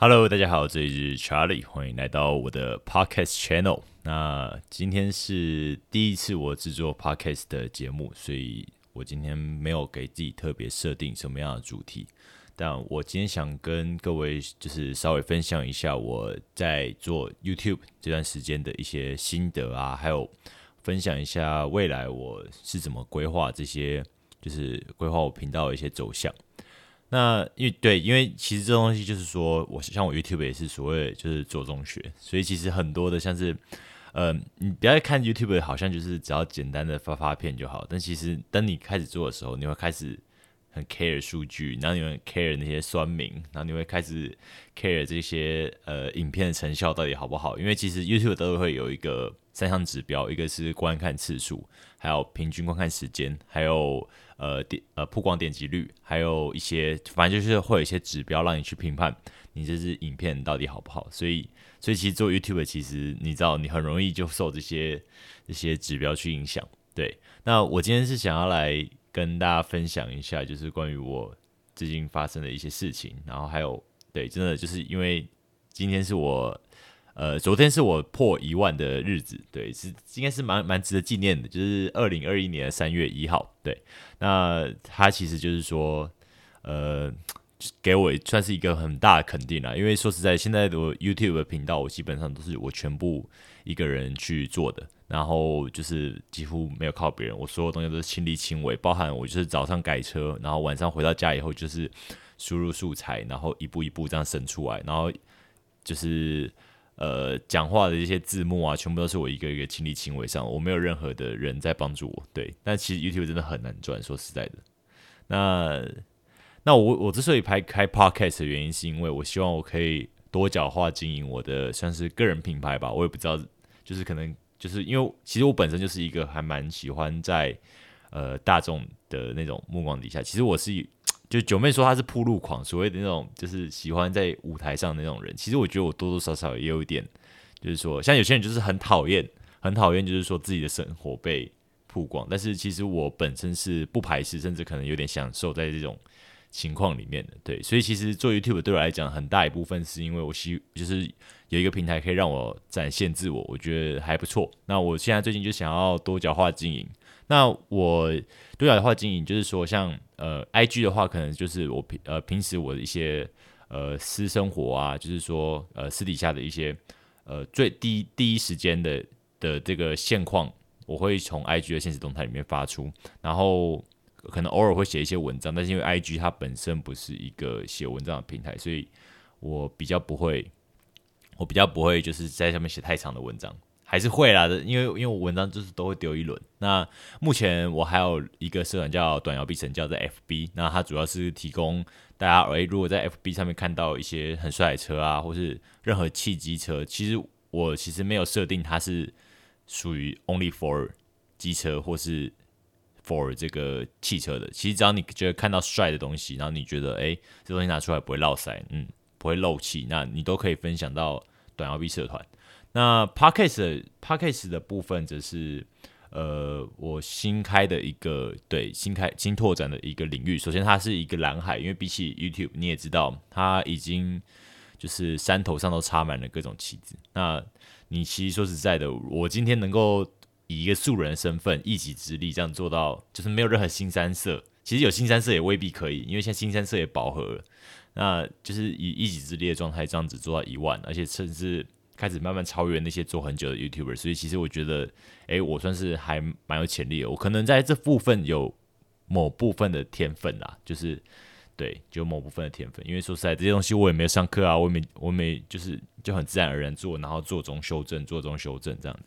Hello，大家好，这里是 Charlie，欢迎来到我的 Podcast Channel。那今天是第一次我制作 Podcast 的节目，所以我今天没有给自己特别设定什么样的主题。但我今天想跟各位就是稍微分享一下我在做 YouTube 这段时间的一些心得啊，还有分享一下未来我是怎么规划这些，就是规划我频道的一些走向。那因为对，因为其实这东西就是说，我像我 YouTube 也是所谓就是做中学，所以其实很多的像是，呃，你不要看 YouTube 好像就是只要简单的发发片就好，但其实当你开始做的时候，你会开始。很 care 数据，然后你会 care 那些酸民，然后你会开始 care 这些呃影片的成效到底好不好？因为其实 YouTube 都会有一个三项指标，一个是观看次数，还有平均观看时间，还有呃点呃曝光点击率，还有一些反正就是会有一些指标让你去评判你这支影片到底好不好。所以所以其实做 YouTube 其实你知道你很容易就受这些这些指标去影响。对，那我今天是想要来。跟大家分享一下，就是关于我最近发生的一些事情，然后还有对，真的就是因为今天是我呃，昨天是我破一万的日子，对，是应该是蛮蛮值得纪念的，就是二零二一年三月一号，对，那他其实就是说呃，给我算是一个很大的肯定啦，因为说实在，现在的 YouTube 频道我基本上都是我全部一个人去做的。然后就是几乎没有靠别人，我所有东西都是亲力亲为，包含我就是早上改车，然后晚上回到家以后就是输入素材，然后一步一步这样生出来，然后就是呃讲话的一些字幕啊，全部都是我一个一个亲力亲为上，我没有任何的人在帮助我。对，但其实 YouTube 真的很难赚，说实在的。那那我我之所以拍开 Podcast 的原因，是因为我希望我可以多角化经营我的算是个人品牌吧，我也不知道，就是可能。就是因为其实我本身就是一个还蛮喜欢在呃大众的那种目光底下，其实我是就九妹说她是铺路狂，所谓的那种就是喜欢在舞台上的那种人。其实我觉得我多多少少也有一点，就是说像有些人就是很讨厌，很讨厌，就是说自己的生活被曝光。但是其实我本身是不排斥，甚至可能有点享受在这种情况里面的。对，所以其实做 YouTube 对我来讲，很大一部分是因为我希就是。有一个平台可以让我展现自我，我觉得还不错。那我现在最近就想要多角化经营。那我多角化经营就是说，像呃，IG 的话，可能就是我平呃平时我的一些呃私生活啊，就是说呃私底下的一些呃最第第一时间的的这个现况，我会从 IG 的现实动态里面发出。然后可能偶尔会写一些文章，但是因为 IG 它本身不是一个写文章的平台，所以我比较不会。我比较不会就是在上面写太长的文章，还是会啦的，因为因为我文章就是都会丢一轮。那目前我还有一个社团叫短摇臂成，叫在 FB，那它主要是提供大家，诶，如果在 FB 上面看到一些很帅的车啊，或是任何汽机车，其实我其实没有设定它是属于 only for 机车或是 for 这个汽车的。其实只要你觉得看到帅的东西，然后你觉得诶，这东西拿出来不会落塞，嗯。不会漏气，那你都可以分享到短摇臂社团。那 Podcast Podcast 的部分则是呃我新开的一个对新开新拓展的一个领域。首先它是一个蓝海，因为比起 YouTube 你也知道，它已经就是山头上都插满了各种旗子。那你其实说实在的，我今天能够以一个素人的身份一己之力这样做到，就是没有任何新三色。其实有新三色也未必可以，因为现在新三色也饱和了。那就是以一己之力的状态，这样子做到一万，而且甚至开始慢慢超越那些做很久的 YouTuber，所以其实我觉得，哎，我算是还蛮有潜力的。我可能在这部分有某部分的天分啦，就是对，就某部分的天分。因为说实在，这些东西我也没有上课啊，我也没我没就是就很自然而然做，然后做中修正，做中修正这样。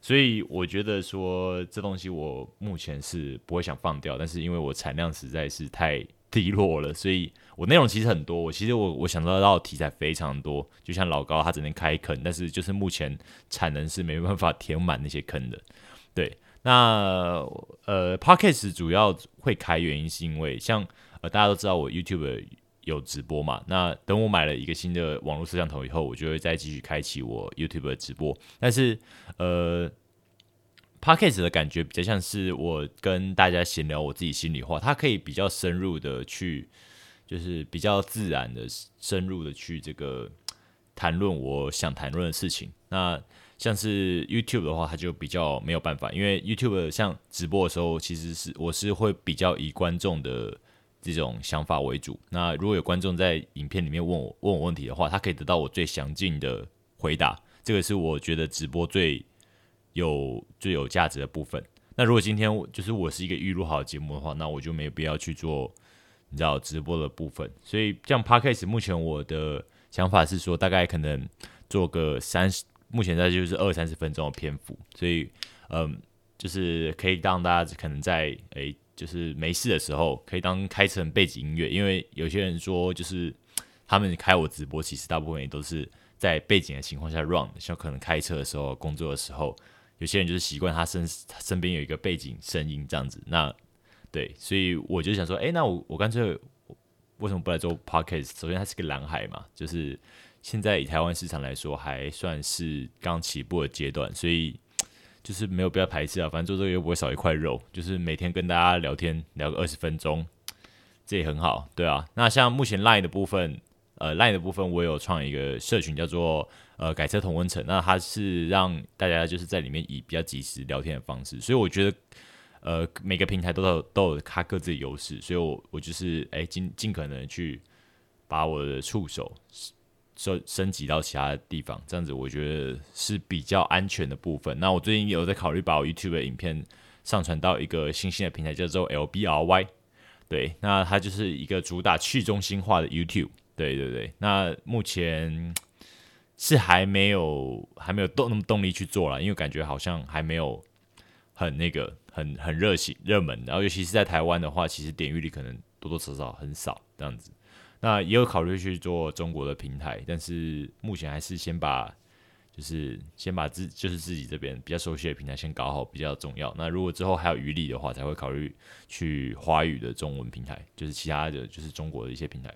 所以我觉得说这东西我目前是不会想放掉，但是因为我产量实在是太。低落了，所以我内容其实很多。我其实我我想到到题材非常多，就像老高他只能开坑，但是就是目前产能是没办法填满那些坑的。对，那呃 p o d c a s t 主要会开原因是因为像呃大家都知道我 YouTube 有直播嘛，那等我买了一个新的网络摄像头以后，我就会再继续开启我 YouTube 的直播。但是呃。Podcast 的感觉比较像是我跟大家闲聊我自己心里话，它可以比较深入的去就是比较自然的、深入的去这个谈论我想谈论的事情。那像是 YouTube 的话，它就比较没有办法，因为 YouTube 像直播的时候，其实是我是会比较以观众的这种想法为主。那如果有观众在影片里面问我问我问题的话，他可以得到我最详尽的回答。这个是我觉得直播最有最有价值的部分。那如果今天就是我是一个预录好的节目的话，那我就没有必要去做你知道直播的部分。所以像 Podcast，目前我的想法是说，大概可能做个三十。目前在就是二三十分钟的篇幅，所以嗯，就是可以让大家可能在诶，就是没事的时候可以当开成背景音乐，因为有些人说就是他们开我直播，其实大部分也都是在背景的情况下 run，像可能开车的时候、工作的时候，有些人就是习惯他身身边有一个背景声音这样子。那对，所以我就想说，哎，那我我干脆为什么不来做 podcast？首先它是个蓝海嘛，就是。现在以台湾市场来说，还算是刚起步的阶段，所以就是没有必要排斥啊。反正做这个又不会少一块肉，就是每天跟大家聊天聊个二十分钟，这也很好，对啊。那像目前 Line 的部分，呃，Line 的部分我有创一个社群，叫做呃改车同温层。那它是让大家就是在里面以比较及时聊天的方式，所以我觉得呃每个平台都有都有它各自的优势，所以我我就是哎尽尽可能去把我的触手。升升级到其他的地方，这样子我觉得是比较安全的部分。那我最近有在考虑把我 YouTube 的影片上传到一个新兴的平台，叫做 LBRY。对，那它就是一个主打去中心化的 YouTube。对对对，那目前是还没有还没有动那么动力去做了，因为感觉好像还没有很那个很很热情热门。然后尤其是在台湾的话，其实点阅率可能多多少少很少这样子。那也有考虑去做中国的平台，但是目前还是先把，就是先把自就是自己这边比较熟悉的平台先搞好比较重要。那如果之后还有余力的话，才会考虑去华语的中文平台，就是其他的就是中国的一些平台。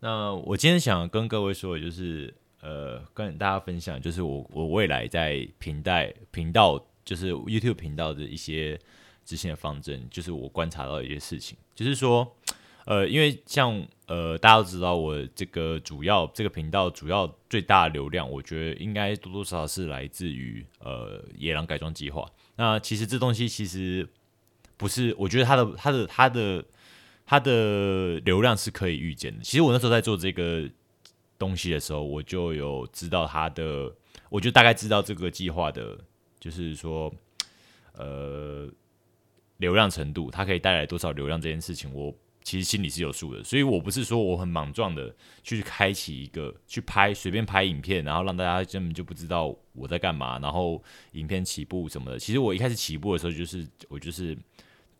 那我今天想跟各位说的就是，呃，跟大家分享，就是我我未来在频带频道，就是 YouTube 频道的一些执行的方针，就是我观察到一些事情，就是说。呃，因为像呃，大家都知道我这个主要这个频道主要最大的流量，我觉得应该多多少少是来自于呃野狼改装计划。那其实这东西其实不是，我觉得它的它的它的它的流量是可以预见的。其实我那时候在做这个东西的时候，我就有知道它的，我就大概知道这个计划的，就是说呃流量程度，它可以带来多少流量这件事情，我。其实心里是有数的，所以我不是说我很莽撞的去开启一个去拍随便拍影片，然后让大家根本就不知道我在干嘛，然后影片起步什么的。其实我一开始起步的时候，就是我就是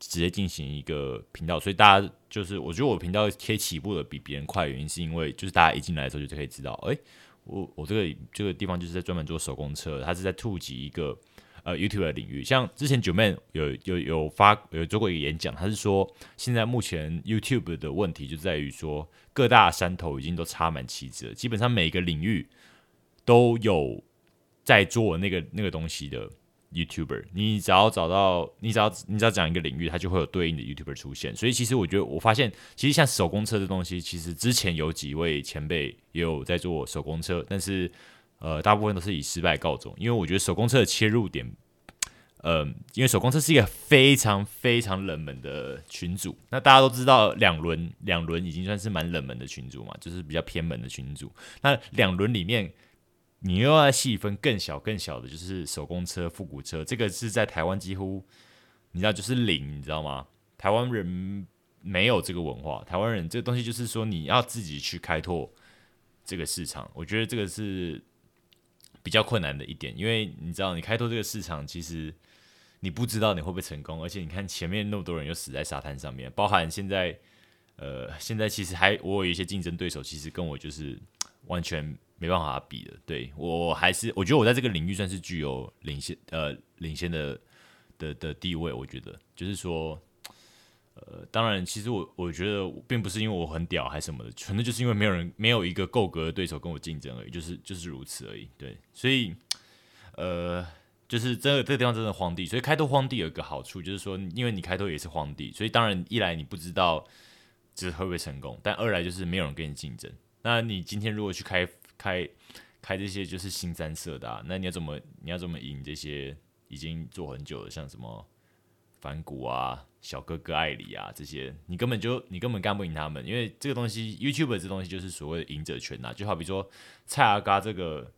直接进行一个频道，所以大家就是我觉得我频道可以起步的比别人快，原因是因为就是大家一进来的时候就可以知道，哎，我我这个这个地方就是在专门做手工车，它是在突击一个。呃，YouTube 的领域，像之前九妹有有有发有做过一个演讲，他是说现在目前 YouTube 的问题就在于说各大山头已经都插满旗子了，基本上每个领域都有在做那个那个东西的 YouTuber，你只要找到你只要你只要讲一个领域，它就会有对应的 YouTuber 出现。所以其实我觉得我发现，其实像手工车这东西，其实之前有几位前辈也有在做手工车，但是。呃，大部分都是以失败告终，因为我觉得手工车的切入点，呃，因为手工车是一个非常非常冷门的群组。那大家都知道，两轮两轮已经算是蛮冷门的群组嘛，就是比较偏门的群组。那两轮里面，你又要细分更小更小的，就是手工车、复古车，这个是在台湾几乎你知道就是零，你知道吗？台湾人没有这个文化，台湾人这个东西就是说你要自己去开拓这个市场。我觉得这个是。比较困难的一点，因为你知道，你开拓这个市场，其实你不知道你会不会成功，而且你看前面那么多人又死在沙滩上面，包含现在，呃，现在其实还我有一些竞争对手，其实跟我就是完全没办法比的。对我还是我觉得我在这个领域算是具有领先呃领先的的的地位，我觉得就是说。呃，当然，其实我我觉得并不是因为我很屌还是什么的，纯粹就是因为没有人没有一个够格的对手跟我竞争而已，就是就是如此而已。对，所以呃，就是这个这个地方真的荒地，所以开拓荒地有一个好处就是说，因为你开拓也是荒地，所以当然一来你不知道就是会不会成功，但二来就是没有人跟你竞争。那你今天如果去开开开这些就是新三色的，啊。那你要怎么你要怎么赢这些已经做很久的，像什么反骨啊、小哥哥艾里啊这些，你根本就你根本干不赢他们，因为这个东西 YouTube 这东西就是所谓的赢者全拿，就好比说蔡阿嘎这个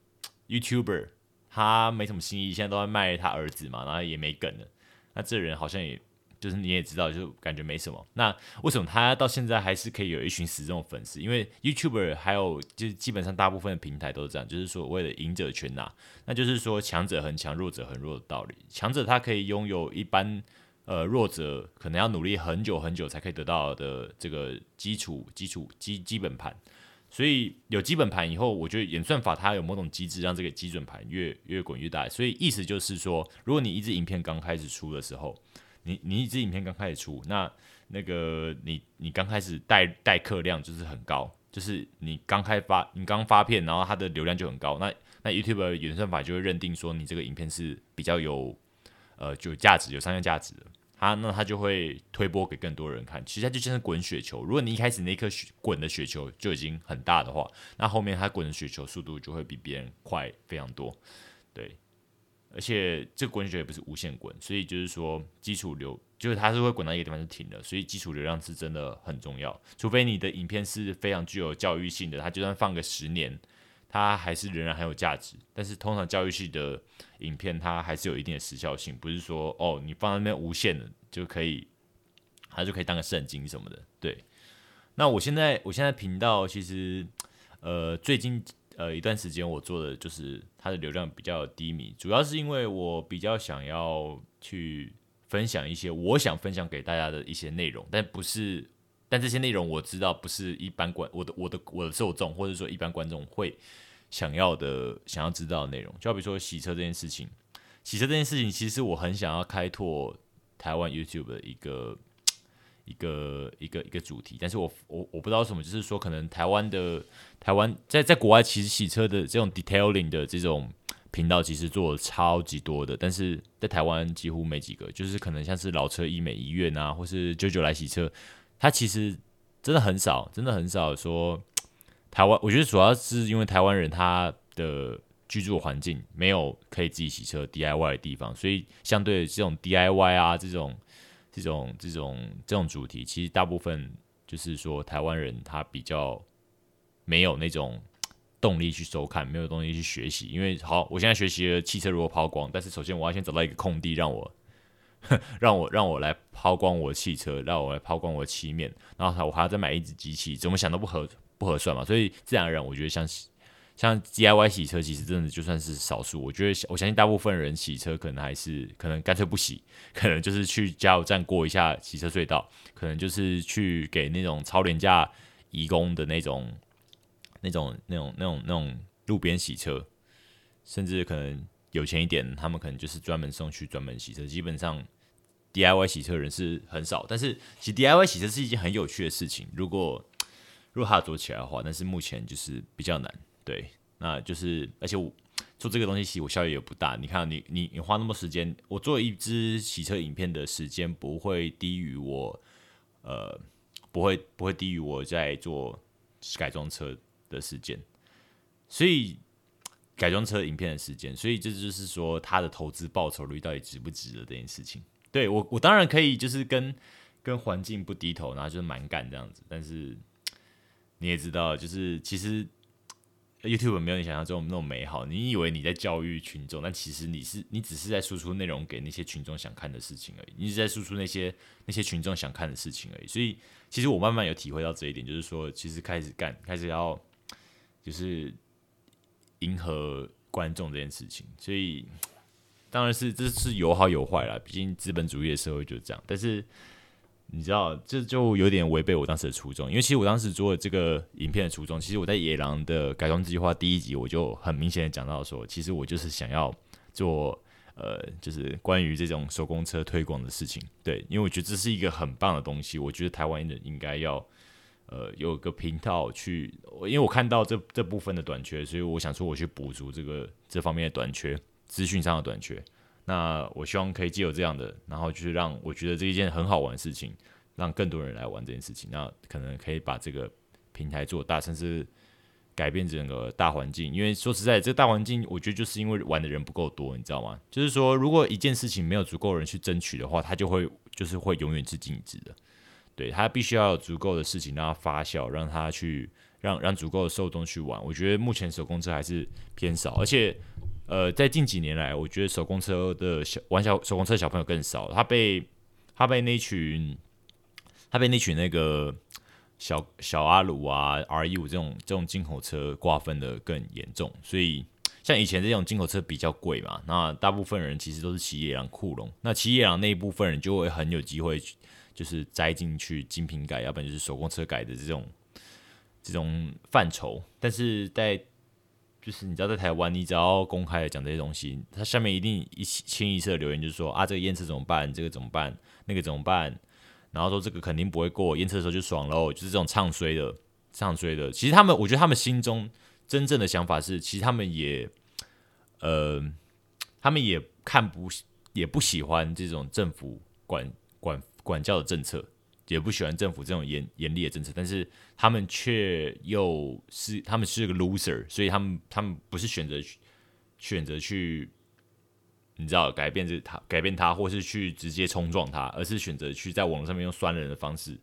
YouTuber，他没什么新意，现在都在卖他儿子嘛，然后也没梗了，那这人好像也。就是你也知道，就感觉没什么。那为什么他到现在还是可以有一群死忠粉丝？因为 YouTuber 还有就是基本上大部分的平台都是这样，就是所谓的赢者全拿，那就是说强者很强，弱者很弱的道理。强者他可以拥有一般呃弱者可能要努力很久很久才可以得到的这个基础基础基基本盘。所以有基本盘以后，我觉得演算法它有某种机制让这个基准盘越越滚越大。所以意思就是说，如果你一支影片刚开始出的时候，你你一支影片刚开始出，那那个你你刚开始带带客量就是很高，就是你刚开发你刚发片，然后它的流量就很高，那那 YouTube 的原算法就会认定说你这个影片是比较有呃就有价值有商业价值的，它那它就会推播给更多人看。其实它就像是滚雪球，如果你一开始那颗雪滚的雪球就已经很大的话，那后面它滚的雪球速度就会比别人快非常多，对。而且这个滚雪球也不是无限滚，所以就是说基础流就是它是会滚到一个地方就停了，所以基础流量是真的很重要。除非你的影片是非常具有教育性的，它就算放个十年，它还是仍然很有价值。但是通常教育系的影片，它还是有一定的时效性，不是说哦你放在那边无限的就可以，它就可以当个圣经什么的。对，那我现在我现在频道其实呃最近。呃，一段时间我做的就是它的流量比较低迷，主要是因为我比较想要去分享一些我想分享给大家的一些内容，但不是，但这些内容我知道不是一般观我的我的我的受众或者说一般观众会想要的想要知道的内容，就好比说洗车这件事情，洗车这件事情其实我很想要开拓台湾 YouTube 的一个。一个一个一个主题，但是我我我不知道什么，就是说可能台湾的台湾在在国外其实洗车的这种 detailing 的这种频道其实做的超级多的，但是在台湾几乎没几个，就是可能像是老车医美医院啊，或是九九来洗车，它其实真的很少，真的很少说台湾。我觉得主要是因为台湾人他的居住环境没有可以自己洗车 DIY 的地方，所以相对这种 DIY 啊这种。这种这种这种主题，其实大部分就是说台湾人他比较没有那种动力去收看，没有动力去学习。因为好，我现在学习了汽车如何抛光，但是首先我要先找到一个空地，让我 让我让我来抛光我的汽车，让我来抛光我的漆面，然后我还要再买一只机器，怎么想都不合不合算嘛。所以自然而然，我觉得像。像 DIY 洗车，其实真的就算是少数。我觉得，我相信大部分人洗车可能还是可能干脆不洗，可能就是去加油站过一下洗车隧道，可能就是去给那种超廉价义工的那种、那种、那种、那种、那种路边洗车，甚至可能有钱一点，他们可能就是专门送去专门洗车。基本上 DIY 洗车人是很少，但是其实 DIY 洗车是一件很有趣的事情。如果如果他做起来的话，但是目前就是比较难。对，那就是，而且我做这个东西其实我效益也不大。你看，你你你花那么时间，我做一支洗车影片的时间不会低于我，呃，不会不会低于我在做改装车的时间。所以改装车影片的时间，所以这就是说它的投资报酬率到底值不值得这件事情。对我，我当然可以就是跟跟环境不低头，然后就是蛮干这样子。但是你也知道，就是其实。YouTube 没有你想象中那么美好。你以为你在教育群众，但其实你是你只是在输出内容给那些群众想看的事情而已。你是在输出那些那些群众想看的事情而已。所以，其实我慢慢有体会到这一点，就是说，其实开始干，开始要就是迎合观众这件事情。所以，当然是这是有好有坏啦，毕竟资本主义的社会就是这样。但是。你知道，这就有点违背我当时的初衷，因为其实我当时做这个影片的初衷，其实我在野狼的改装计划第一集我就很明显的讲到说，其实我就是想要做呃，就是关于这种手工车推广的事情，对，因为我觉得这是一个很棒的东西，我觉得台湾人应该要呃有个频道去，因为我看到这这部分的短缺，所以我想说我去补足这个这方面的短缺，资讯上的短缺。那我希望可以借由这样的，然后就是让我觉得这一件很好玩的事情，让更多人来玩这件事情，那可能可以把这个平台做大，甚至改变整个大环境。因为说实在，这个大环境，我觉得就是因为玩的人不够多，你知道吗？就是说，如果一件事情没有足够人去争取的话，它就会就是会永远是静止的。对，它必须要有足够的事情让它发酵，让它去让让足够的受众去玩。我觉得目前手工车还是偏少，而且呃，在近几年来，我觉得手工车的小玩小手工车小朋友更少，他被他被那群他被那群那个小小阿鲁啊 R 一五这种这种进口车瓜分的更严重。所以像以前这种进口车比较贵嘛，那大部分人其实都是骑野狼库龙，那骑野狼那一部分人就会很有机会。就是栽进去精品改，要不然就是手工车改的这种这种范畴。但是在就是你知道，在台湾，你只要公开的讲这些东西，它下面一定一清一色的留言，就是说啊，这个验车怎么办？这个怎么办？那个怎么办？然后说这个肯定不会过，验车的时候就爽喽，就是这种唱衰的、唱衰的。其实他们，我觉得他们心中真正的想法是，其实他们也呃，他们也看不也不喜欢这种政府管管。管教的政策也不喜欢政府这种严严厉的政策，但是他们却又是他们是个 loser，所以他们他们不是选择选择去你知道改变这他改变他，或是去直接冲撞他，而是选择去在网络上面用酸人的方式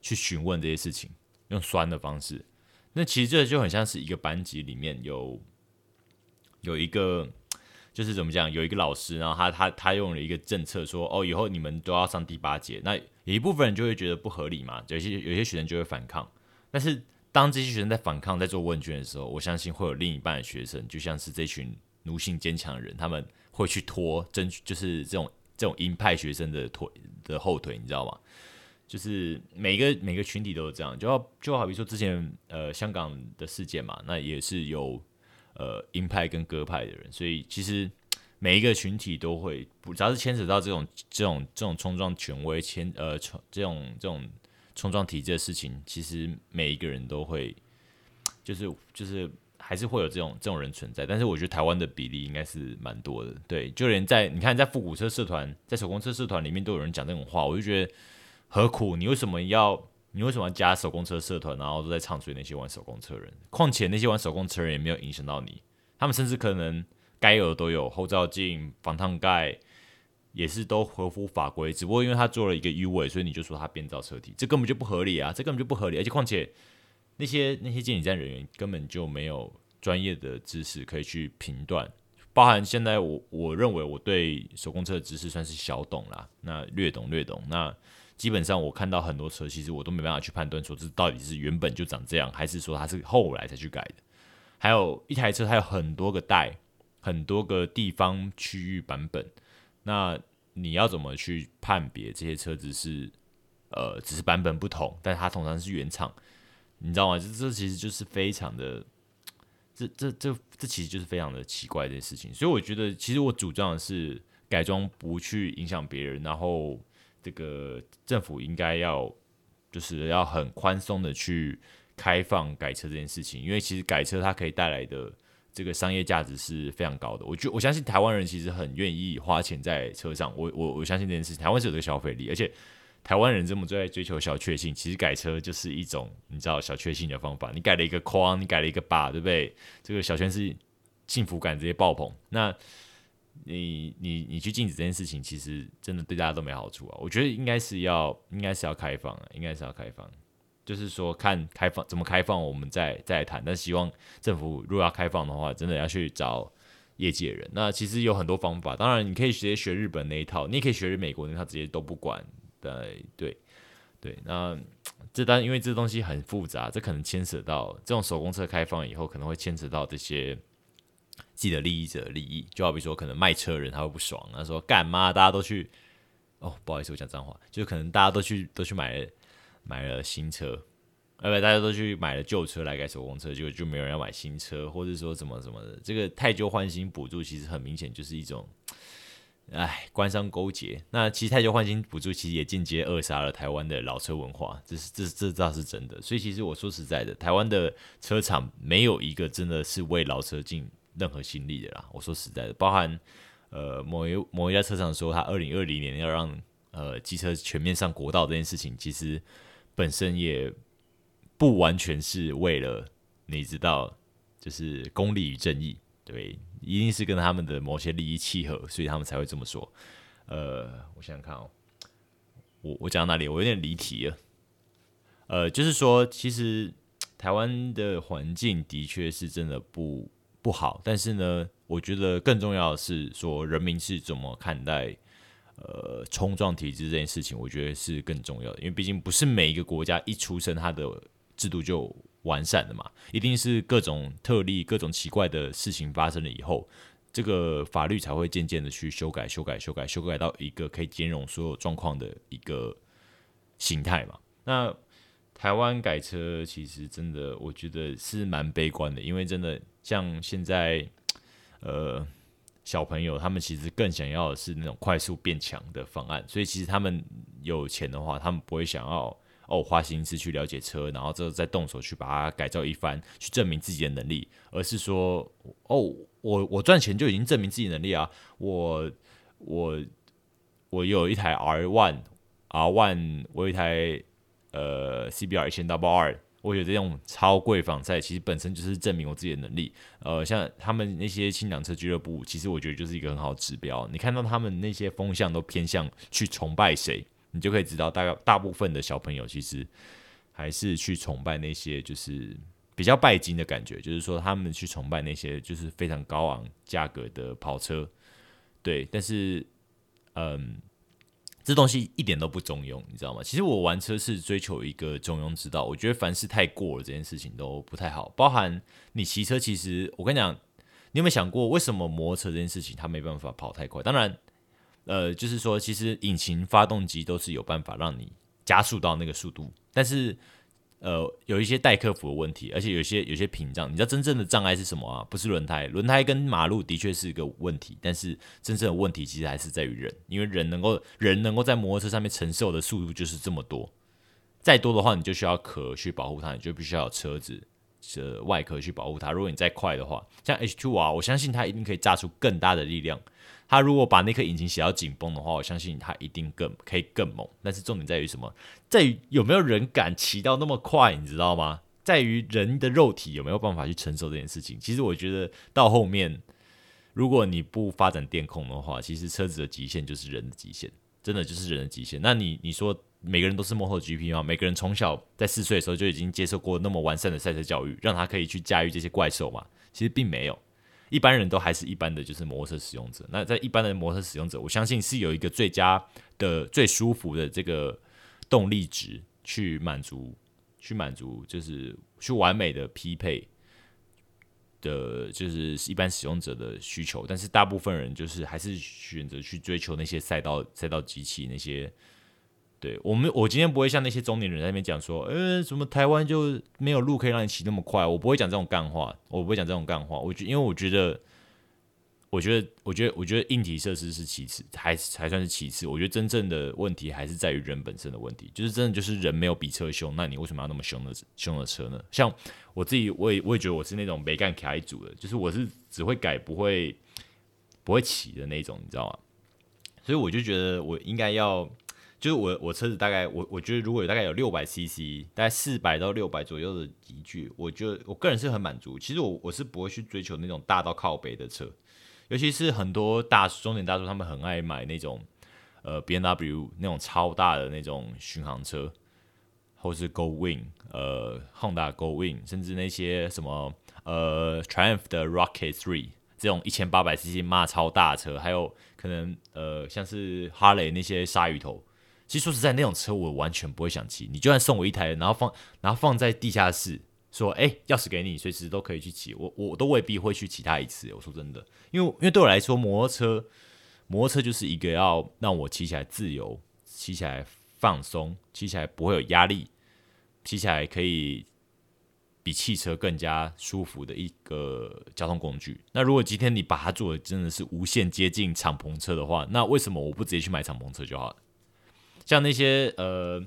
去询问这些事情，用酸的方式。那其实这就很像是一个班级里面有有一个。就是怎么讲，有一个老师，然后他他他用了一个政策说，哦，以后你们都要上第八节。那有一部分人就会觉得不合理嘛，有些有些学生就会反抗。但是当这些学生在反抗，在做问卷的时候，我相信会有另一半的学生，就像是这群奴性坚强的人，他们会去拖争取，就是这种这种鹰派学生的腿的后腿，你知道吗？就是每个每个群体都是这样，就要就好比说之前呃香港的事件嘛，那也是有。呃，鹰派跟鸽派的人，所以其实每一个群体都会，只要是牵扯到这种这种这种冲撞权威、牵呃冲这种这种冲撞体制的事情，其实每一个人都会，就是就是还是会有这种这种人存在。但是我觉得台湾的比例应该是蛮多的，对，就连在你看在复古车社团、在手工车社团里面都有人讲这种话，我就觉得何苦？你为什么要？你为什么要加手工车社团，然后都在唱衰那些玩手工车人？况且那些玩手工车人也没有影响到你，他们甚至可能该有的都有，后照镜、防烫盖也是都合乎法规。只不过因为他做了一个 U 尾，所以你就说他变造车体，这根本就不合理啊！这根本就不合理。而且况且那些那些监理站人员根本就没有专业的知识可以去评断，包含现在我我认为我对手工车的知识算是小懂啦，那略懂略懂那。基本上我看到很多车，其实我都没办法去判断说这到底是原本就长这样，还是说它是后来才去改的。还有一台车，它有很多个代，很多个地方区域版本。那你要怎么去判别这些车子是呃只是版本不同，但它通常是原厂？你知道吗？这这其实就是非常的，这这这这其实就是非常的奇怪的事情。所以我觉得，其实我主张的是改装不去影响别人，然后。这个政府应该要就是要很宽松的去开放改车这件事情，因为其实改车它可以带来的这个商业价值是非常高的。我觉我相信台湾人其实很愿意花钱在车上，我我我相信这件事情，台湾是有这个消费力，而且台湾人这么最爱追求小确幸，其实改车就是一种你知道小确幸的方法。你改了一个框，你改了一个把，对不对？这个小圈是幸福感直接爆棚。那你你你去禁止这件事情，其实真的对大家都没好处啊！我觉得应该是要应该是要开放啊，应该是要开放，就是说看开放怎么开放，我们再再谈。但希望政府如果要开放的话，真的要去找业界人。那其实有很多方法，当然你可以直接学日本那一套，你也可以学美国那套，直接都不管。对对对，那这单因为这东西很复杂，这可能牵扯到这种手工车开放以后，可能会牵扯到这些。自己的利益者利益，就好比说，可能卖车人他会不爽，他说干嘛？大家都去哦，不好意思，我讲脏话，就可能大家都去都去买了买了新车，呃，不，大家都去买了旧车来改手工车，就就没有人要买新车，或者说怎么怎么的。这个太旧换新补助其实很明显就是一种，哎，官商勾结。那其实太旧换新补助其实也间接扼杀了台湾的老车文化，这是这这倒是真的。所以其实我说实在的，台湾的车厂没有一个真的是为老车进。任何心力的啦，我说实在的，包含呃某一某一家车厂说，他二零二零年要让呃机车全面上国道这件事情，其实本身也不完全是为了你知道，就是公理与正义，对，一定是跟他们的某些利益契合，所以他们才会这么说。呃，我想想看哦，我我讲到哪里？我有点离题了。呃，就是说，其实台湾的环境的确是真的不不好，但是呢，我觉得更重要的是说，人民是怎么看待呃冲撞体制这件事情，我觉得是更重要的，因为毕竟不是每一个国家一出生它的制度就完善的嘛，一定是各种特例、各种奇怪的事情发生了以后，这个法律才会渐渐的去修改、修改、修改、修改到一个可以兼容所有状况的一个形态嘛，那。台湾改车其实真的，我觉得是蛮悲观的，因为真的像现在，呃，小朋友他们其实更想要的是那种快速变强的方案，所以其实他们有钱的话，他们不会想要哦花心思去了解车，然后之后再动手去把它改造一番，去证明自己的能力，而是说哦，我我赚钱就已经证明自己能力啊，我我我有一台 R One R One，我有一台。呃，CBR 一千 Double R，我觉得这种超贵仿赛其实本身就是证明我自己的能力。呃，像他们那些轻量车俱乐部，其实我觉得就是一个很好的指标。你看到他们那些风向都偏向去崇拜谁，你就可以知道大概大部分的小朋友其实还是去崇拜那些就是比较拜金的感觉，就是说他们去崇拜那些就是非常高昂价格的跑车。对，但是嗯。这东西一点都不中庸，你知道吗？其实我玩车是追求一个中庸之道。我觉得凡事太过了，这件事情都不太好。包含你骑车，其实我跟你讲，你有没有想过，为什么摩托车这件事情它没办法跑太快？当然，呃，就是说，其实引擎、发动机都是有办法让你加速到那个速度，但是。呃，有一些待克服的问题，而且有些有些屏障。你知道真正的障碍是什么啊？不是轮胎，轮胎跟马路的确是一个问题，但是真正的问题其实还是在于人，因为人能够人能够在摩托车上面承受的速度就是这么多，再多的话你就需要壳去保护它，你就必须要有车子的外壳去保护它。如果你再快的话，像 H Two 啊，我相信它一定可以炸出更大的力量。他如果把那颗引擎写到紧绷的话，我相信他一定更可以更猛。但是重点在于什么？在于有没有人敢骑到那么快，你知道吗？在于人的肉体有没有办法去承受这件事情。其实我觉得到后面，如果你不发展电控的话，其实车子的极限就是人的极限，真的就是人的极限。那你你说每个人都是幕后 GP 吗？每个人从小在四岁的时候就已经接受过那么完善的赛车教育，让他可以去驾驭这些怪兽吗？其实并没有。一般人都还是一般的，就是摩托车使用者。那在一般的摩托车使用者，我相信是有一个最佳的、最舒服的这个动力值去满足、去满足，就是去完美的匹配的，就是一般使用者的需求。但是大部分人就是还是选择去追求那些赛道、赛道机器那些。对我们，我今天不会像那些中年人在那边讲说，呃，什么台湾就没有路可以让你骑那么快。我不会讲这种干话，我不会讲这种干话。我觉，因为我觉得，我觉得，我觉得，我觉得硬体设施是其次，还还算是其次。我觉得真正的问题还是在于人本身的问题，就是真的就是人没有比车凶，那你为什么要那么凶的凶的车呢？像我自己，我也我也觉得我是那种没干卡一组的，就是我是只会改不会不会骑的那种，你知道吗？所以我就觉得我应该要。就是我我车子大概我我觉得如果有大概有六百 CC，大概四百到六百左右的级距，我觉得我个人是很满足。其实我我是不会去追求那种大到靠北的车，尤其是很多大中年大叔他们很爱买那种呃 B N W 那种超大的那种巡航车，或是 Go Win 呃 Honda Go Win，甚至那些什么呃 Triumph 的 Rocket Three 这种一千八百 CC 骂超大车，还有可能呃像是哈雷那些鲨鱼头。其实说实在，那种车我完全不会想骑。你就算送我一台，然后放，然后放在地下室，说：“哎，钥匙给你，随时都可以去骑。”我我都未必会去骑它一次。我说真的，因为因为对我来说，摩托车，摩托车就是一个要让我骑起来自由、骑起来放松、骑起来不会有压力、骑起来可以比汽车更加舒服的一个交通工具。那如果今天你把它做的真的是无限接近敞篷车的话，那为什么我不直接去买敞篷车就好了？像那些呃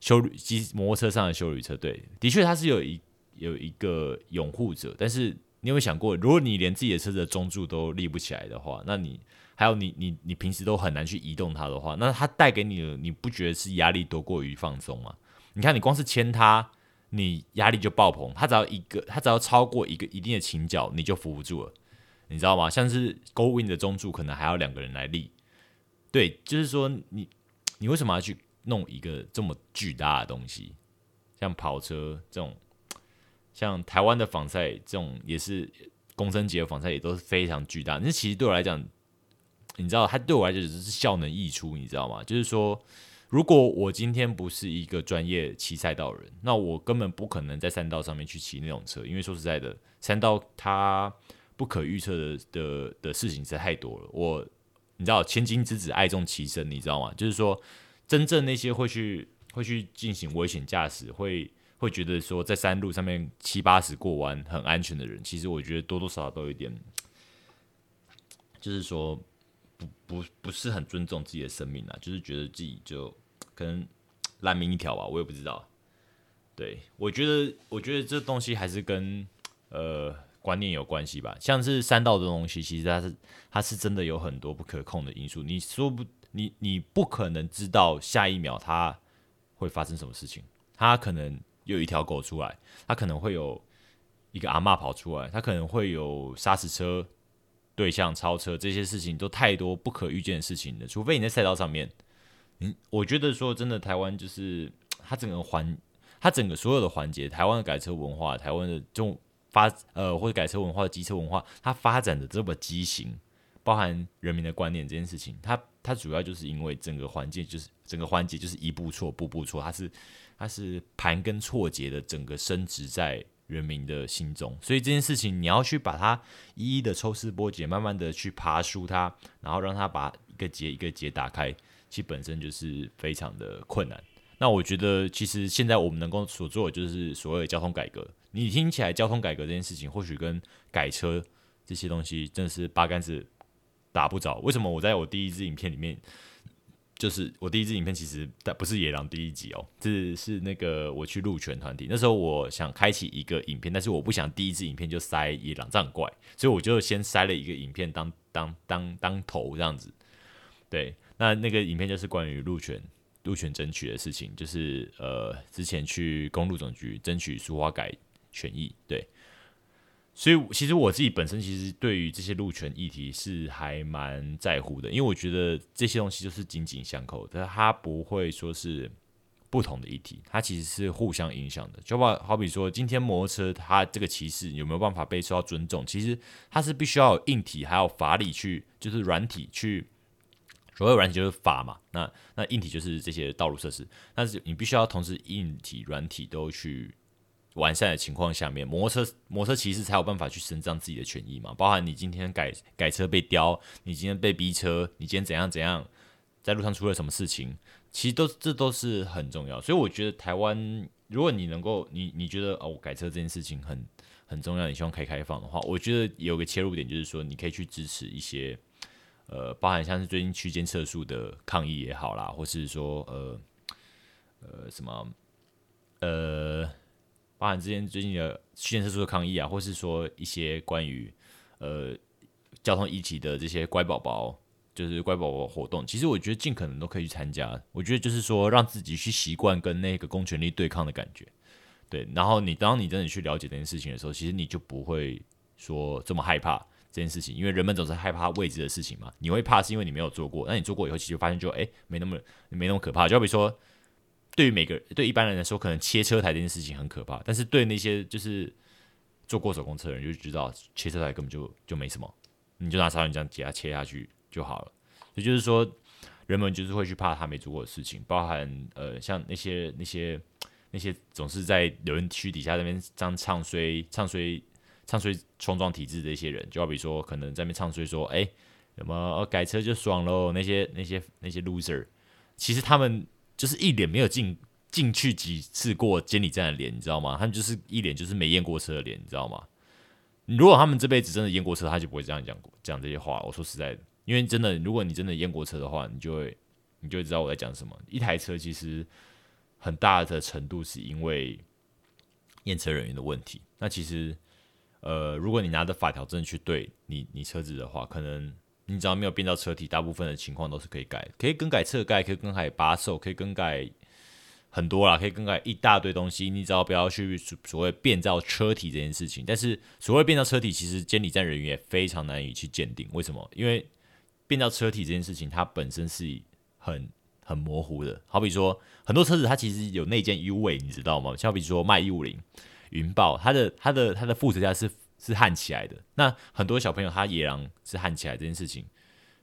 修旅机摩托车上的修旅车，对，的确它是有一有一个拥护者，但是你有没有想过，如果你连自己的车子的中柱都立不起来的话，那你还有你你你平时都很难去移动它的话，那它带给你的你不觉得是压力多过于放松吗？你看，你光是牵它，你压力就爆棚。它只要一个，它只要超过一个一定的倾角，你就扶不住了，你知道吗？像是 Go Win 的中柱，可能还要两个人来立。对，就是说你你为什么要去弄一个这么巨大的东西？像跑车这种，像台湾的仿赛这种，也是公升级的仿赛，也都是非常巨大。那其实对我来讲，你知道，它对我来讲只是效能溢出，你知道吗？就是说，如果我今天不是一个专业骑赛道人，那我根本不可能在山道上面去骑那种车，因为说实在的，山道它不可预测的的的事情实在太多了。我你知道，千金之子爱重其身，你知道吗？就是说，真正那些会去会去进行危险驾驶，会会觉得说在山路上面七八十过弯很安全的人，其实我觉得多多少少都有点，就是说。不不不是很尊重自己的生命啊，就是觉得自己就可能烂命一条吧，我也不知道。对我觉得，我觉得这东西还是跟呃观念有关系吧。像是山道的东西，其实它是它是真的有很多不可控的因素。你说不，你你不可能知道下一秒它会发生什么事情。它可能有一条狗出来，它可能会有一个阿嬷跑出来，它可能会有砂石车。对象超车这些事情都太多不可预见的事情了，除非你在赛道上面。嗯，我觉得说真的，台湾就是它整个环，它整个所有的环节，台湾的改车文化，台湾的这种发呃或者改车文化的机车文化，它发展的这么畸形，包含人民的观念这件事情，它它主要就是因为整个环节就是整个环节就是一步错步步错，它是它是盘根错节的整个升值在。人民的心中，所以这件事情你要去把它一一的抽丝剥茧，慢慢的去爬梳它，然后让它把一个结一个结打开，其本身就是非常的困难。那我觉得，其实现在我们能够所做的就是所谓的交通改革。你听起来交通改革这件事情，或许跟改车这些东西真的是八竿子打不着。为什么我在我第一支影片里面？就是我第一支影片，其实但不是野狼第一集哦，这是那个我去鹿泉团体。那时候我想开启一个影片，但是我不想第一支影片就塞野狼这样怪，所以我就先塞了一个影片当当当当头这样子。对，那那个影片就是关于鹿泉路权争取的事情，就是呃之前去公路总局争取书花改权益，对。所以，其实我自己本身其实对于这些路权议题是还蛮在乎的，因为我觉得这些东西就是紧紧相扣，但它不会说是不同的议题，它其实是互相影响的。就好好比说，今天摩托车它这个骑士有没有办法被受到尊重？其实它是必须要有硬体还有法理去，就是软体去，所谓软体就是法嘛，那那硬体就是这些道路设施，但是你必须要同时硬体软体都去。完善的情况下面，摩托车摩托车骑士才有办法去伸张自己的权益嘛？包含你今天改改车被叼，你今天被逼车，你今天怎样怎样，在路上出了什么事情，其实都这都是很重要。所以我觉得台湾，如果你能够你你觉得哦改车这件事情很很重要，你希望开开放的话，我觉得有个切入点就是说，你可以去支持一些呃，包含像是最近区间测速的抗议也好啦，或是说呃呃什么呃。包含之前最近的区间测速的抗议啊，或是说一些关于呃交通议题的这些乖宝宝，就是乖宝宝活动，其实我觉得尽可能都可以去参加。我觉得就是说让自己去习惯跟那个公权力对抗的感觉，对。然后你当你真的去了解这件事情的时候，其实你就不会说这么害怕这件事情，因为人们总是害怕未知的事情嘛。你会怕是因为你没有做过，那你做过以后，其实发现就哎没那么没那么可怕。就比如说。对于每个对一般人来说，可能切车台这件事情很可怕，但是对那些就是做过手工车的人就知道，切车台根本就就没什么，你就拿砂轮这样给它切下去就好了。也就是说，人们就是会去怕他没做过的事情，包含呃像那些那些那些总是在留言区底下那边这样唱衰唱衰唱衰冲撞体制的一些人，就好比说可能在那边唱衰说，哎，什么改车就爽喽，那些那些那些 loser，其实他们。就是一脸没有进进去几次过监理站的脸，你知道吗？他们就是一脸就是没验过车的脸，你知道吗？如果他们这辈子真的验过车，他就不会这样讲讲这些话。我说实在的，因为真的，如果你真的验过车的话，你就会你就会知道我在讲什么。一台车其实很大的程度是因为验车人员的问题。那其实，呃，如果你拿着法条证去对你你车子的话，可能你只要没有变到车体，大部分的情况都是可以改，可以更改侧盖，可以更改把手，可以更改很多啦，可以更改一大堆东西。你只要不要去所谓变造车体这件事情，但是所谓变造车体，其实监理站人员也非常难以去鉴定。为什么？因为变造车体这件事情，它本身是很很模糊的。好比说，很多车子它其实有内建 U 位，你知道吗？像比如说卖一五零、云豹，它的它的它的副车架是是焊起来的。那很多小朋友他野狼是焊起来这件事情，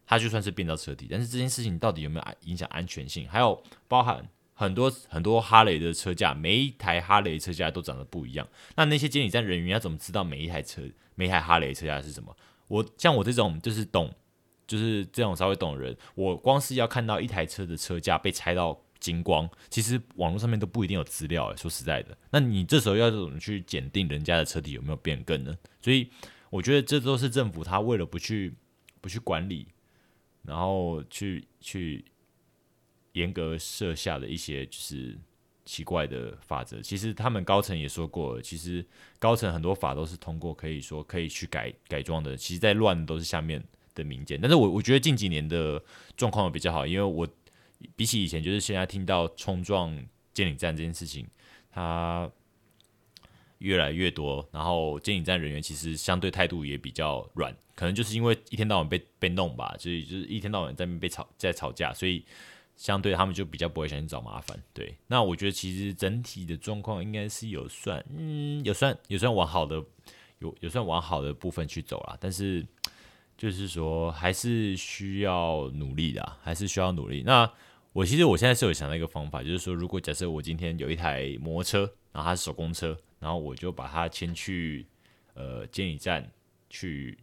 它就算是变造车体，但是这件事情到底有没有影响安全性？还有包含很多很多哈雷的车架，每一台哈雷车架都长得不一样。那那些监理站人员要怎么知道每一台车每一台哈雷车架是什么？我像我这种就是懂。就是这种稍微懂的人，我光是要看到一台车的车架被拆到精光，其实网络上面都不一定有资料。诶，说实在的，那你这时候要怎么去检定人家的车体有没有变更呢？所以我觉得这都是政府他为了不去不去管理，然后去去严格设下的一些就是奇怪的法则。其实他们高层也说过，其实高层很多法都是通过可以说可以去改改装的。其实，在乱都是下面。的民间，但是我我觉得近几年的状况比较好，因为我比起以前，就是现在听到冲撞监理站这件事情，它越来越多，然后监理站人员其实相对态度也比较软，可能就是因为一天到晚被被弄吧，所以就是一天到晚在被吵在吵架，所以相对他们就比较不会想去找麻烦。对，那我觉得其实整体的状况应该是有算，嗯，有算有算往好的有有算往好的部分去走了，但是。就是说，还是需要努力的，还是需要努力。那我其实我现在是有想到一个方法，就是说，如果假设我今天有一台摩托车，然后它是手工车，然后我就把它牵去呃监理站去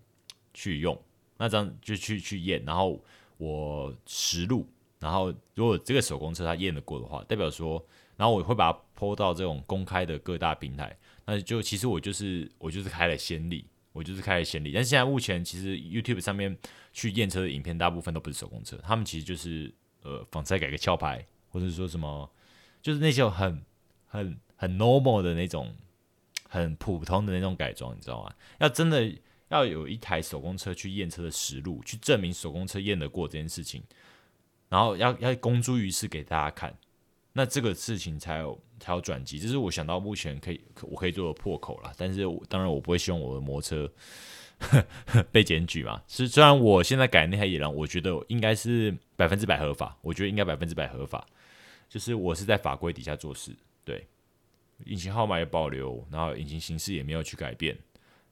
去用，那这样就去去验，然后我实录，然后如果这个手工车它验得过的话，代表说，然后我会把它抛到这种公开的各大平台，那就其实我就是我就是开了先例。我就是开了先例，但是现在目前其实 YouTube 上面去验车的影片，大部分都不是手工车，他们其实就是呃仿车改个壳牌，或者说什么，就是那些很很很 normal 的那种，很普通的那种改装，你知道吗？要真的要有一台手工车去验车的实录，去证明手工车验得过这件事情，然后要要公诸于世给大家看，那这个事情才有。才有转机，这是我想到目前可以我可以做的破口了。但是当然我不会希望我的摩托车 被检举嘛。是虽然我现在改那台野狼，我觉得应该是百分之百合法，我觉得应该百分之百合法。就是我是在法规底下做事，对，引擎号码也保留，然后引擎形式也没有去改变。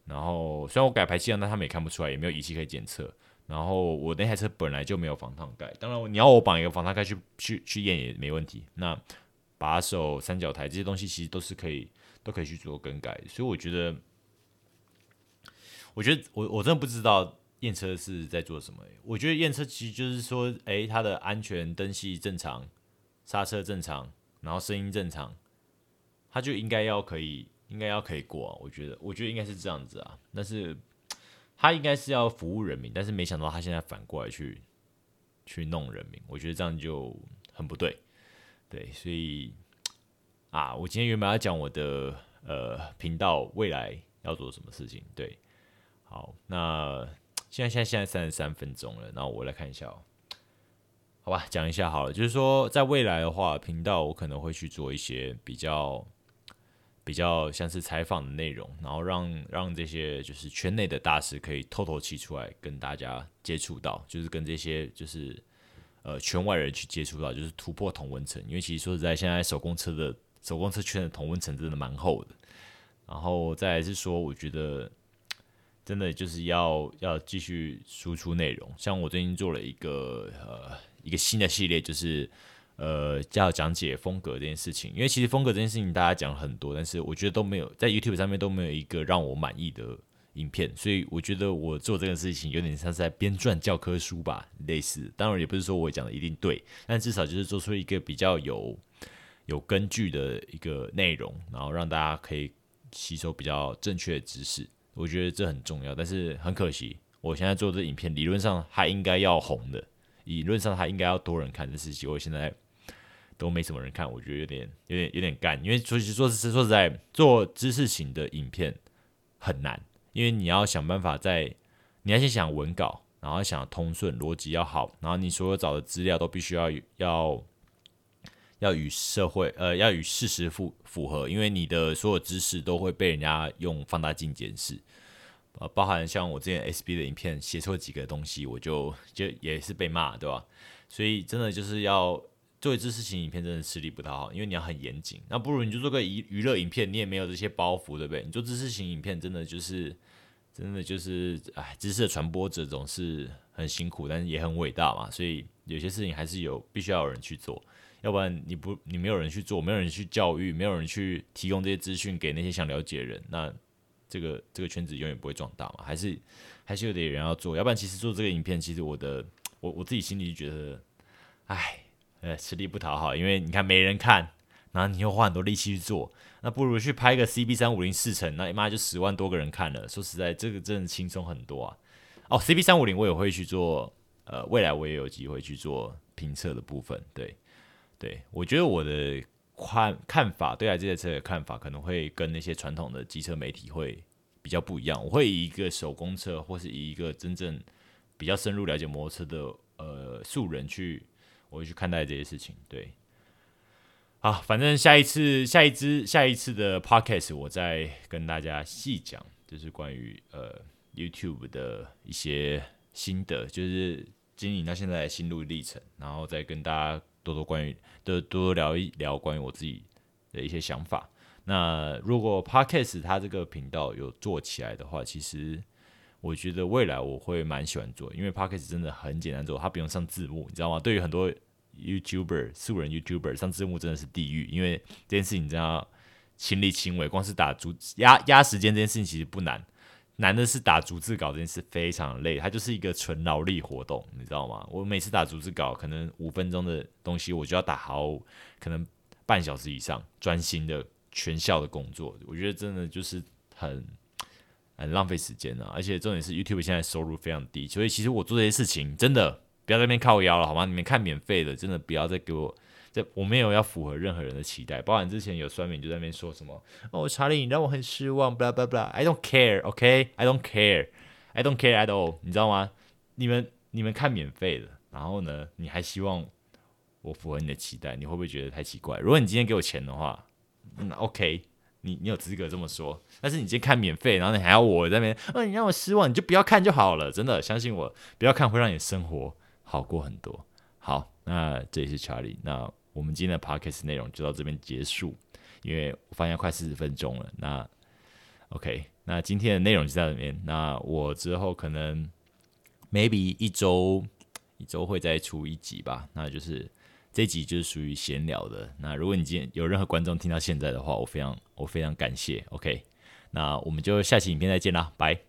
然后虽然我改排气量，但他们也看不出来，也没有仪器可以检测。然后我那台车本来就没有防烫盖，当然你要我绑一个防烫盖去去去验也没问题。那把手、三角台这些东西其实都是可以，都可以去做更改。所以我觉得，我觉得我我真的不知道验车是在做什么。我觉得验车其实就是说，哎，它的安全灯系正常，刹车正常，然后声音正常，它就应该要可以，应该要可以过。我觉得，我觉得应该是这样子啊。但是他应该是要服务人民，但是没想到他现在反过来去去弄人民，我觉得这样就很不对。对，所以啊，我今天原本要讲我的呃频道未来要做什么事情。对，好，那现在现在现在三十三分钟了，那我来看一下哦。好吧，讲一下好了，就是说在未来的话，频道我可能会去做一些比较比较像是采访的内容，然后让让这些就是圈内的大师可以透透气出来跟大家接触到，就是跟这些就是。呃，圈外人去接触到，就是突破同温层。因为其实说实在，现在手工车的手工车圈的同温层真的蛮厚的。然后再来是说，我觉得真的就是要要继续输出内容。像我最近做了一个呃一个新的系列，就是呃叫讲解风格这件事情。因为其实风格这件事情大家讲很多，但是我觉得都没有在 YouTube 上面都没有一个让我满意的。影片，所以我觉得我做这个事情有点像是在编撰教科书吧，类似。当然也不是说我讲的一定对，但至少就是做出一个比较有有根据的一个内容，然后让大家可以吸收比较正确的知识。我觉得这很重要。但是很可惜，我现在做这影片，理论上它应该要红的，理论上它应该要多人看，但是结果现在都没什么人看，我觉得有点有点有点干。因为说实说实说实在，做知识型的影片很难。因为你要想办法在，你要先想文稿，然后想通顺，逻辑要好，然后你所有找的资料都必须要要要与社会呃要与事实符符合，因为你的所有知识都会被人家用放大镜检视，呃，包含像我之前 SB 的影片写错几个东西，我就就也是被骂，对吧？所以真的就是要。做知识型影片真的吃力不讨好，因为你要很严谨。那不如你就做个娱娱乐影片，你也没有这些包袱，对不对？你做知识型影片，真的就是真的就是，哎，知识的传播者总是很辛苦，但是也很伟大嘛。所以有些事情还是有必须要有人去做，要不然你不你没有人去做，没有人去教育，没有人去提供这些资讯给那些想了解的人，那这个这个圈子永远不会壮大嘛。还是还是有点人要做，要不然其实做这个影片，其实我的我我自己心里就觉得，哎。呃，吃力不讨好，因为你看没人看，然后你又花很多力气去做，那不如去拍个 CB 三五零四成，那妈就十万多个人看了。说实在，这个真的轻松很多啊。哦，CB 三五零我也会去做，呃，未来我也有机会去做评测的部分。对，对我觉得我的看看法，对待这台车的看法，可能会跟那些传统的机车媒体会比较不一样。我会以一个手工车，或是以一个真正比较深入了解摩托车的呃素人去。我会去看待这些事情，对，好，反正下一次、下一支、下一次的 podcast，我再跟大家细讲，就是关于呃 YouTube 的一些心得，就是经营到现在的心路历程，然后再跟大家多多关于多多聊一聊关于我自己的一些想法。那如果 podcast 它这个频道有做起来的话，其实。我觉得未来我会蛮喜欢做，因为 podcast 真的很简单做，它不用上字幕，你知道吗？对于很多 YouTuber 素人 YouTuber 上字幕真的是地狱，因为这件事情你知道亲力亲为，光是打逐压压时间这件事情其实不难，难的是打逐字稿这件事非常累，它就是一个纯劳力活动，你知道吗？我每次打逐字稿可能五分钟的东西，我就要打好可能半小时以上，专心的全效的工作，我觉得真的就是很。很浪费时间啊！而且重点是 YouTube 现在收入非常低，所以其实我做这些事情真的不要在那边靠腰了，好吗？你们看免费的，真的不要再给我我没有要符合任何人的期待。包含之前有酸民就在那边说什么：“哦，查理，你让我很失望。” blah blah blah。I don't care, OK? I don't care. I don't care at all。你知道吗？你们你们看免费的，然后呢，你还希望我符合你的期待，你会不会觉得太奇怪？如果你今天给我钱的话，那 OK。你你有资格这么说，但是你今天看免费，然后你还要我在那边，哦，你让我失望，你就不要看就好了，真的相信我，不要看会让你生活好过很多。好，那这里是查理，那我们今天的 podcast 内容就到这边结束，因为我发现快四十分钟了。那 OK，那今天的内容就在这边。那我之后可能 maybe 一周一周会再出一集吧，那就是。这集就是属于闲聊的。那如果你今天有任何观众听到现在的话，我非常我非常感谢。OK，那我们就下期影片再见啦，拜。